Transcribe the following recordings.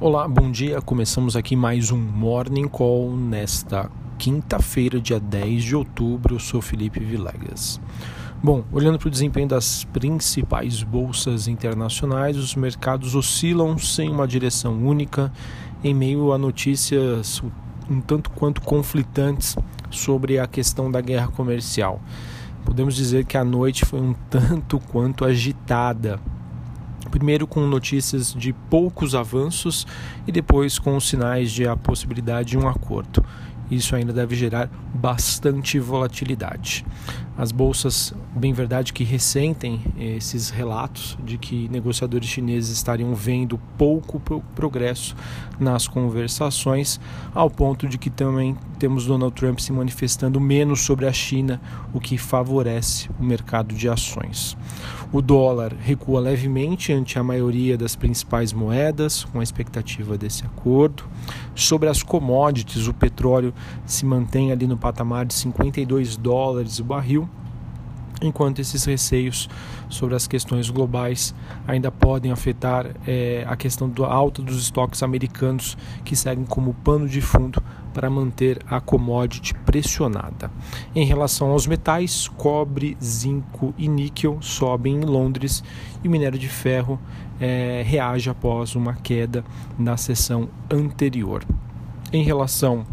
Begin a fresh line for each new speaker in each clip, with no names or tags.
Olá, bom dia. Começamos aqui mais um Morning Call nesta quinta-feira, dia 10 de outubro. Eu sou Felipe Vilegas. Bom, olhando para o desempenho das principais bolsas internacionais, os mercados oscilam sem uma direção única em meio a notícias um tanto quanto conflitantes sobre a questão da guerra comercial. Podemos dizer que a noite foi um tanto quanto agitada Primeiro com notícias de poucos avanços e depois com sinais de a possibilidade de um acordo. Isso ainda deve gerar bastante volatilidade. As bolsas, bem verdade, que ressentem esses relatos de que negociadores chineses estariam vendo pouco progresso nas conversações, ao ponto de que também temos Donald Trump se manifestando menos sobre a China, o que favorece o mercado de ações. O dólar recua levemente ante a maioria das principais moedas, com a expectativa desse acordo. Sobre as commodities, o petróleo se mantém ali no patamar de 52 dólares o barril, enquanto esses receios sobre as questões globais ainda podem afetar é, a questão da alta dos estoques americanos, que seguem como pano de fundo para manter a commodity pressionada. Em relação aos metais, cobre, zinco e níquel sobem em Londres e o minério de ferro é, reage após uma queda na sessão anterior. Em relação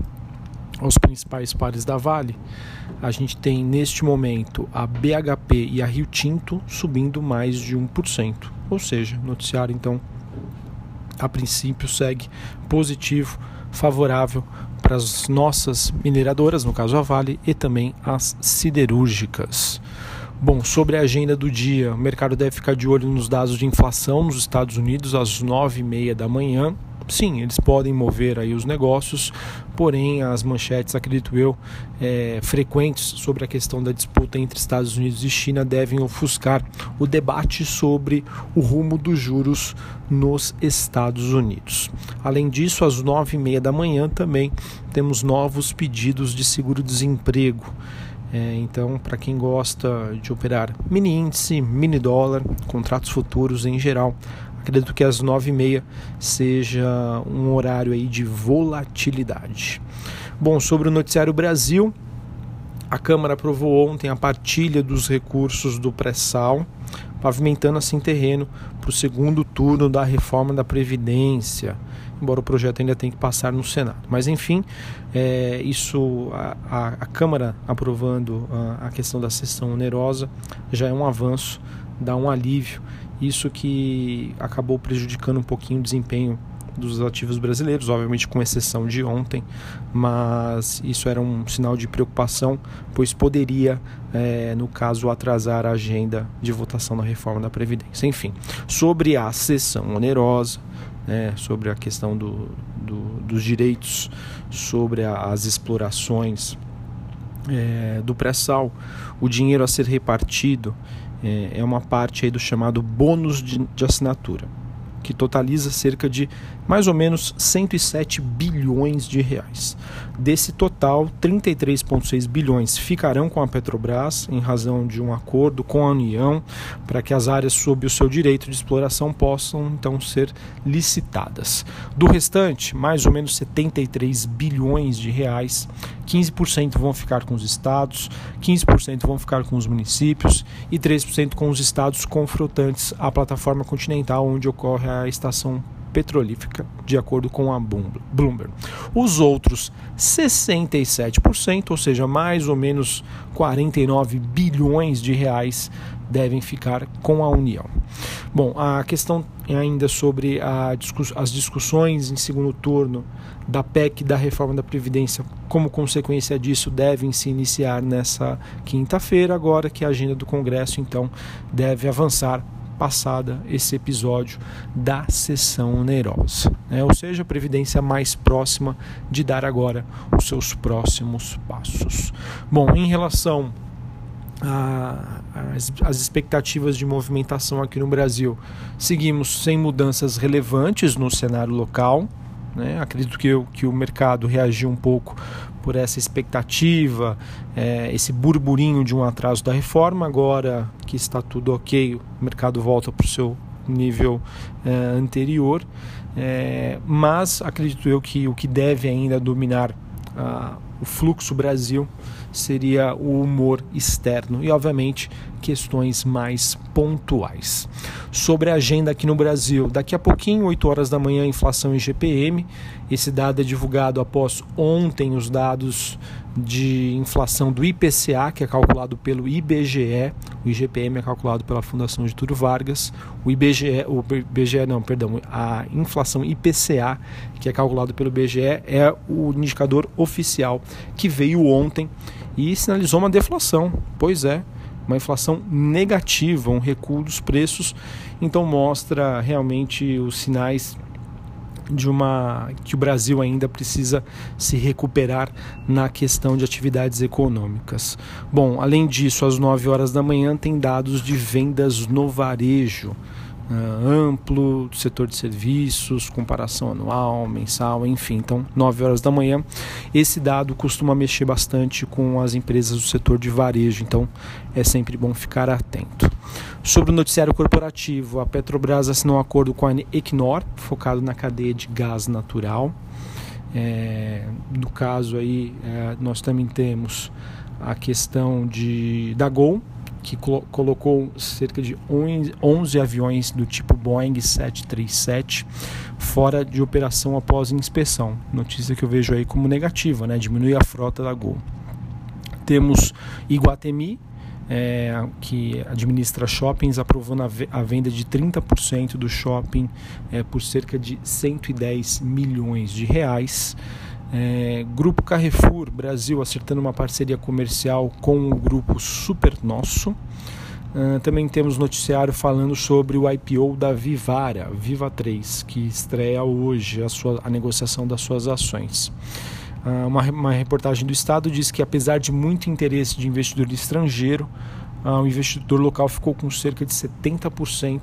aos principais pares da Vale, a gente tem neste momento a BHP e a Rio Tinto subindo mais de 1%. Ou seja, noticiário então a princípio segue positivo, favorável para as nossas mineradoras, no caso a Vale, e também as siderúrgicas. Bom, sobre a agenda do dia, o mercado deve ficar de olho nos dados de inflação nos Estados Unidos às 9h30 da manhã sim, eles podem mover aí os negócios, porém as manchetes, acredito eu, é, frequentes sobre a questão da disputa entre Estados Unidos e China devem ofuscar o debate sobre o rumo dos juros nos Estados Unidos. Além disso, às nove e meia da manhã também temos novos pedidos de seguro-desemprego. É, então, para quem gosta de operar mini índice, mini dólar, contratos futuros em geral, Acredito que às nove e meia seja um horário aí de volatilidade. Bom, sobre o noticiário Brasil, a Câmara aprovou ontem a partilha dos recursos do pré-sal, pavimentando assim terreno para o segundo turno da reforma da Previdência, embora o projeto ainda tenha que passar no Senado. Mas enfim, é, isso a, a, a, Câmara aprovando a, a questão da sessão onerosa já é um avanço, dá um alívio isso que acabou prejudicando um pouquinho o desempenho dos ativos brasileiros, obviamente com exceção de ontem, mas isso era um sinal de preocupação, pois poderia, é, no caso, atrasar a agenda de votação da reforma da Previdência. Enfim, sobre a sessão onerosa, né, sobre a questão do, do, dos direitos, sobre a, as explorações é, do pré-sal, o dinheiro a ser repartido é, é uma parte aí do chamado bônus de, de assinatura, que totaliza cerca de mais ou menos 107 bilhões de reais. Desse total, 33,6 bilhões ficarão com a Petrobras em razão de um acordo com a União para que as áreas sob o seu direito de exploração possam então ser licitadas. Do restante, mais ou menos 73 bilhões de reais, 15% vão ficar com os estados, 15% vão ficar com os municípios e 3% com os estados confrontantes à plataforma continental onde ocorre a estação petrolífera, de acordo com a Bloomberg. Os outros 67%, ou seja, mais ou menos 49 bilhões de reais, devem ficar com a União. Bom, a questão ainda sobre discuss as discussões em segundo turno da PEC da reforma da Previdência, como consequência disso, devem se iniciar nessa quinta-feira, agora que a agenda do Congresso então deve avançar passada esse episódio da sessão onerosa, né? ou seja, a Previdência mais próxima de dar agora os seus próximos passos. Bom, em relação às expectativas de movimentação aqui no Brasil, seguimos sem mudanças relevantes no cenário local. Né? Acredito que, eu, que o mercado reagiu um pouco por essa expectativa, é, esse burburinho de um atraso da reforma. Agora que está tudo ok, o mercado volta para o seu nível uh, anterior, é, mas acredito eu que o que deve ainda dominar uh, o fluxo Brasil seria o humor externo e, obviamente, questões mais pontuais. Sobre a agenda aqui no Brasil, daqui a pouquinho, 8 horas da manhã, inflação em GPM. Esse dado é divulgado após ontem os dados de inflação do IPCA, que é calculado pelo IBGE, o IGPM é calculado pela Fundação Getúlio Vargas, o IBGE, o IBGE não, perdão, a inflação IPCA, que é calculado pelo IBGE, é o indicador oficial que veio ontem e sinalizou uma deflação. Pois é, uma inflação negativa, um recuo dos preços, então mostra realmente os sinais de uma que o Brasil ainda precisa se recuperar na questão de atividades econômicas. Bom, além disso, às 9 horas da manhã tem dados de vendas no varejo. Uh, amplo, do setor de serviços, comparação anual, mensal, enfim. Então, 9 horas da manhã. Esse dado costuma mexer bastante com as empresas do setor de varejo, então é sempre bom ficar atento. Sobre o noticiário corporativo, a Petrobras assinou um acordo com a Equinor, focado na cadeia de gás natural. É, no caso aí, é, nós também temos a questão de, da Gol, que colo colocou cerca de 11 aviões do tipo Boeing 737 fora de operação após inspeção. Notícia que eu vejo aí como negativa, né? diminui a frota da Gol. Temos Iguatemi, é, que administra shoppings, aprovando a, a venda de 30% do shopping é, por cerca de 110 milhões de reais. É, grupo Carrefour Brasil acertando uma parceria comercial com o grupo Super Nosso. Uh, também temos noticiário falando sobre o IPO da Vivara, Viva 3, que estreia hoje a, sua, a negociação das suas ações. Ah, uma, uma reportagem do Estado diz que, apesar de muito interesse de investidor estrangeiro, uh, o investidor local ficou com cerca de 70%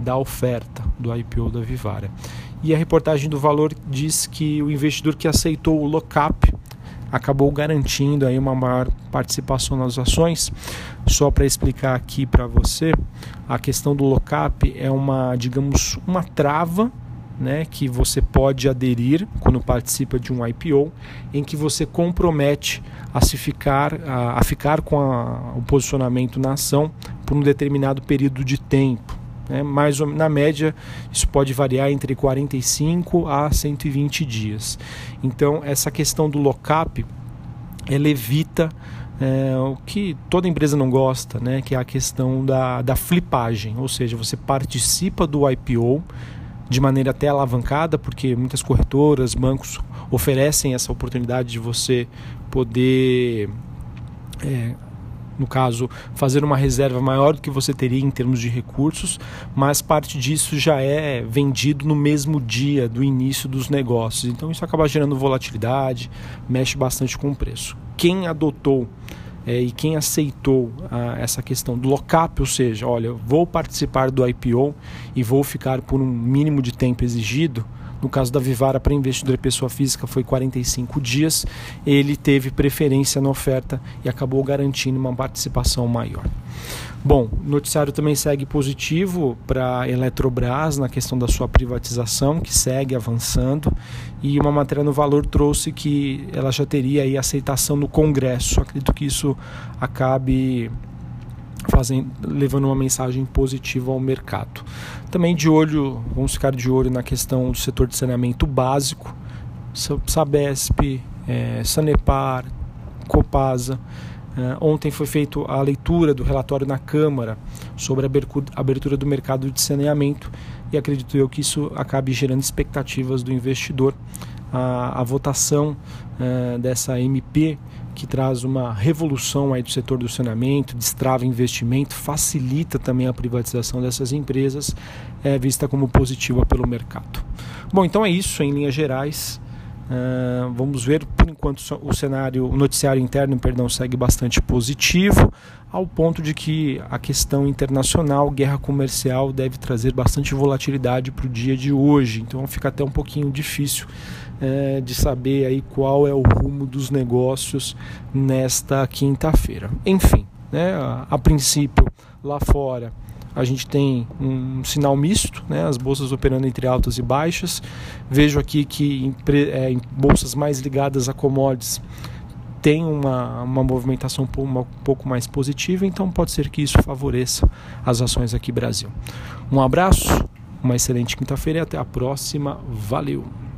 da oferta do IPO da Vivara. E a reportagem do Valor diz que o investidor que aceitou o lock-up acabou garantindo aí uma maior participação nas ações. Só para explicar aqui para você, a questão do lock-up é uma, digamos, uma trava né, que você pode aderir quando participa de um IPO, em que você compromete a se ficar a, a ficar com a, o posicionamento na ação por um determinado período de tempo. Né, mais na média, isso pode variar entre 45 a 120 dias. Então, essa questão do lock-up ela evita é, o que toda empresa não gosta, né, que é a questão da, da flipagem, ou seja, você participa do IPO de maneira até alavancada, porque muitas corretoras, bancos oferecem essa oportunidade de você poder, é, no caso, fazer uma reserva maior do que você teria em termos de recursos, mas parte disso já é vendido no mesmo dia do início dos negócios. Então isso acaba gerando volatilidade, mexe bastante com o preço. Quem adotou é, e quem aceitou ah, essa questão do lock-up, ou seja, olha, vou participar do IPO e vou ficar por um mínimo de tempo exigido, no caso da Vivara para investidor e pessoa física foi 45 dias, ele teve preferência na oferta e acabou garantindo uma participação maior. Bom, o noticiário também segue positivo para a Eletrobras na questão da sua privatização, que segue avançando, e uma matéria no Valor trouxe que ela já teria aí aceitação no Congresso. Acredito que isso acabe fazendo, levando uma mensagem positiva ao mercado. Também de olho, vamos ficar de olho na questão do setor de saneamento básico, Sabesp, é, Sanepar, Copasa. Uh, ontem foi feita a leitura do relatório na Câmara sobre a abertura do mercado de saneamento e acredito eu que isso acabe gerando expectativas do investidor. A, a votação uh, dessa MP, que traz uma revolução aí do setor do saneamento, destrava investimento, facilita também a privatização dessas empresas, é vista como positiva pelo mercado. Bom, então é isso em linhas gerais. Uh, vamos ver, por enquanto o cenário, o noticiário interno, perdão, segue bastante positivo, ao ponto de que a questão internacional, guerra comercial, deve trazer bastante volatilidade para o dia de hoje. Então fica até um pouquinho difícil uh, de saber aí qual é o rumo dos negócios nesta quinta-feira. Enfim, né, a, a princípio lá fora a gente tem um sinal misto, né, as bolsas operando entre altas e baixas. Vejo aqui que em, é, em bolsas mais ligadas a commodities tem uma, uma movimentação um pouco mais positiva, então pode ser que isso favoreça as ações aqui Brasil. Um abraço, uma excelente quinta-feira e até a próxima. Valeu!